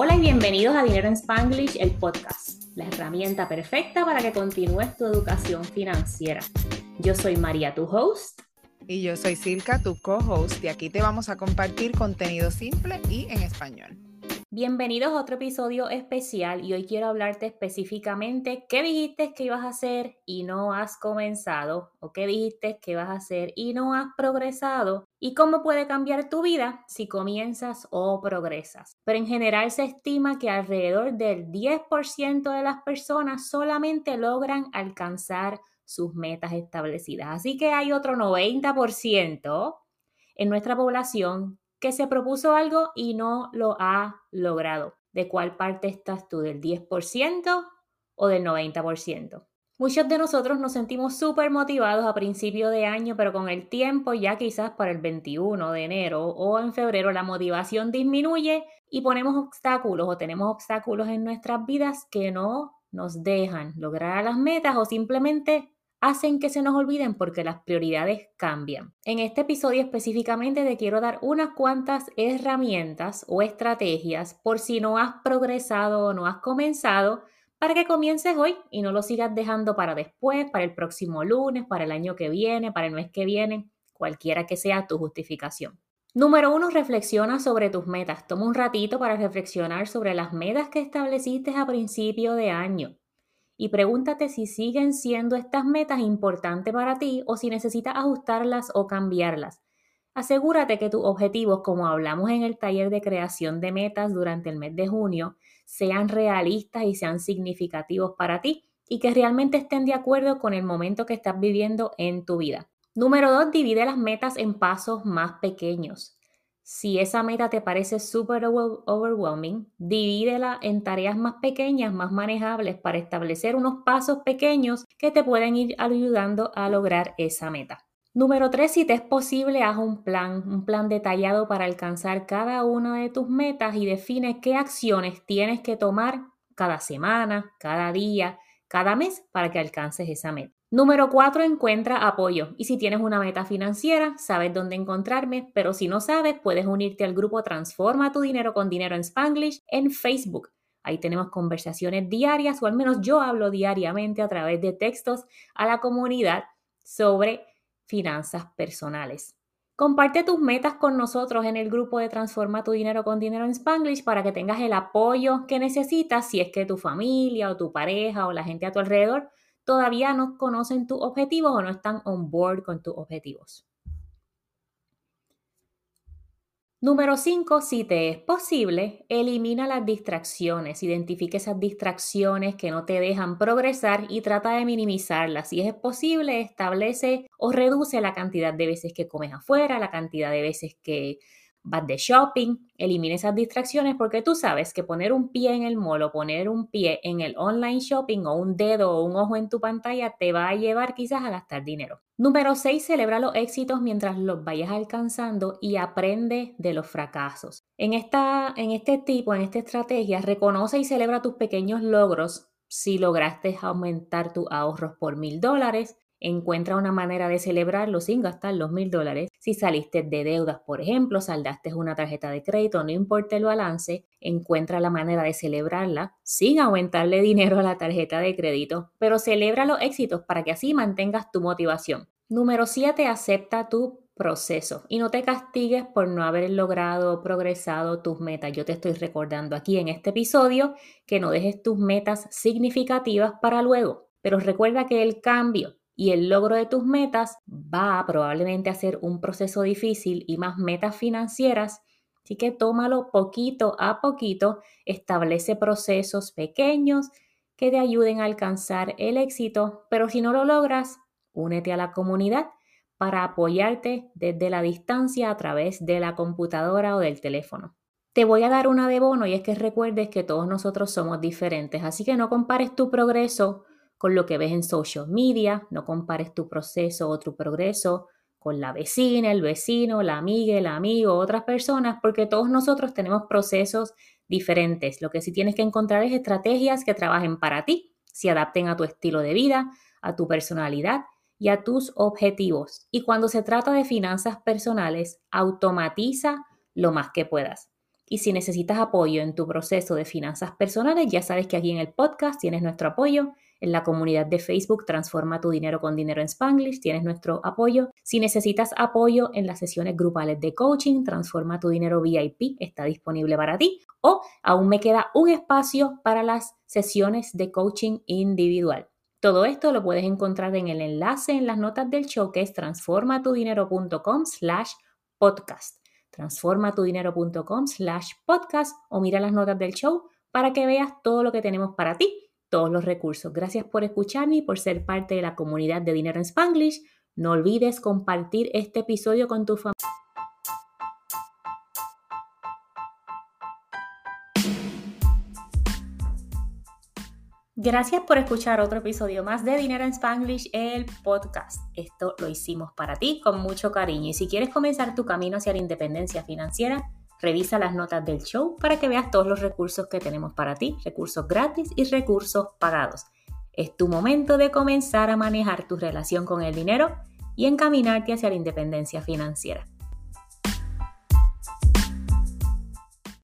Hola y bienvenidos a Dinero en Spanglish, el podcast, la herramienta perfecta para que continúes tu educación financiera. Yo soy María, tu host. Y yo soy Silka, tu co-host, y aquí te vamos a compartir contenido simple y en español. Bienvenidos a otro episodio especial y hoy quiero hablarte específicamente qué dijiste que ibas a hacer y no has comenzado o qué dijiste que vas a hacer y no has progresado y cómo puede cambiar tu vida si comienzas o progresas. Pero en general se estima que alrededor del 10% de las personas solamente logran alcanzar sus metas establecidas. Así que hay otro 90% en nuestra población que se propuso algo y no lo ha logrado. ¿De cuál parte estás tú? ¿Del 10% o del 90%? Muchos de nosotros nos sentimos súper motivados a principio de año, pero con el tiempo, ya quizás para el 21 de enero o en febrero, la motivación disminuye y ponemos obstáculos o tenemos obstáculos en nuestras vidas que no nos dejan lograr las metas o simplemente hacen que se nos olviden porque las prioridades cambian. En este episodio específicamente te quiero dar unas cuantas herramientas o estrategias por si no has progresado o no has comenzado para que comiences hoy y no lo sigas dejando para después, para el próximo lunes, para el año que viene, para el mes que viene, cualquiera que sea tu justificación. Número uno, reflexiona sobre tus metas. Toma un ratito para reflexionar sobre las metas que estableciste a principio de año y pregúntate si siguen siendo estas metas importantes para ti o si necesitas ajustarlas o cambiarlas. Asegúrate que tus objetivos, como hablamos en el taller de creación de metas durante el mes de junio, sean realistas y sean significativos para ti y que realmente estén de acuerdo con el momento que estás viviendo en tu vida. Número dos, divide las metas en pasos más pequeños. Si esa meta te parece súper overwhelming, divídela en tareas más pequeñas, más manejables para establecer unos pasos pequeños que te pueden ir ayudando a lograr esa meta. Número 3, si te es posible, haz un plan, un plan detallado para alcanzar cada una de tus metas y define qué acciones tienes que tomar cada semana, cada día, cada mes para que alcances esa meta. Número 4, encuentra apoyo. Y si tienes una meta financiera, sabes dónde encontrarme, pero si no sabes, puedes unirte al grupo Transforma tu dinero con dinero en Spanglish en Facebook. Ahí tenemos conversaciones diarias, o al menos yo hablo diariamente a través de textos a la comunidad sobre finanzas personales. Comparte tus metas con nosotros en el grupo de Transforma tu dinero con dinero en Spanglish para que tengas el apoyo que necesitas si es que tu familia o tu pareja o la gente a tu alrededor todavía no conocen tus objetivos o no están on board con tus objetivos. Número 5, si te es posible, elimina las distracciones. Identifique esas distracciones que no te dejan progresar y trata de minimizarlas. Si es posible, establece o reduce la cantidad de veces que comes afuera, la cantidad de veces que vas de shopping, elimina esas distracciones porque tú sabes que poner un pie en el mall o poner un pie en el online shopping o un dedo o un ojo en tu pantalla te va a llevar quizás a gastar dinero. Número 6. Celebra los éxitos mientras los vayas alcanzando y aprende de los fracasos. En, esta, en este tipo, en esta estrategia, reconoce y celebra tus pequeños logros si lograste aumentar tus ahorros por mil dólares, Encuentra una manera de celebrarlo sin gastar los mil dólares. Si saliste de deudas, por ejemplo, saldaste una tarjeta de crédito, no importa el balance, encuentra la manera de celebrarla sin aumentarle dinero a la tarjeta de crédito, pero celebra los éxitos para que así mantengas tu motivación. Número 7. Acepta tu proceso y no te castigues por no haber logrado o progresado tus metas. Yo te estoy recordando aquí en este episodio que no dejes tus metas significativas para luego, pero recuerda que el cambio y el logro de tus metas va probablemente a ser un proceso difícil y más metas financieras. Así que tómalo poquito a poquito, establece procesos pequeños que te ayuden a alcanzar el éxito, pero si no lo logras, únete a la comunidad para apoyarte desde la distancia a través de la computadora o del teléfono. Te voy a dar una de bono y es que recuerdes que todos nosotros somos diferentes, así que no compares tu progreso con lo que ves en social media, no compares tu proceso o tu progreso con la vecina, el vecino, la amiga, el amigo, otras personas, porque todos nosotros tenemos procesos diferentes. Lo que sí tienes que encontrar es estrategias que trabajen para ti, se adapten a tu estilo de vida, a tu personalidad y a tus objetivos. Y cuando se trata de finanzas personales, automatiza lo más que puedas. Y si necesitas apoyo en tu proceso de finanzas personales, ya sabes que aquí en el podcast tienes nuestro apoyo. En la comunidad de Facebook Transforma tu dinero con dinero en Spanglish tienes nuestro apoyo. Si necesitas apoyo en las sesiones grupales de coaching, Transforma tu dinero VIP está disponible para ti. O aún me queda un espacio para las sesiones de coaching individual. Todo esto lo puedes encontrar en el enlace en las notas del show que es transformatudinero.com slash podcast transformatudinero.com slash podcast o mira las notas del show para que veas todo lo que tenemos para ti, todos los recursos. Gracias por escucharme y por ser parte de la comunidad de Dinero en Spanglish. No olvides compartir este episodio con tu familia. Gracias por escuchar otro episodio más de Dinero en Spanglish, el podcast. Esto lo hicimos para ti con mucho cariño y si quieres comenzar tu camino hacia la independencia financiera, revisa las notas del show para que veas todos los recursos que tenemos para ti, recursos gratis y recursos pagados. Es tu momento de comenzar a manejar tu relación con el dinero y encaminarte hacia la independencia financiera.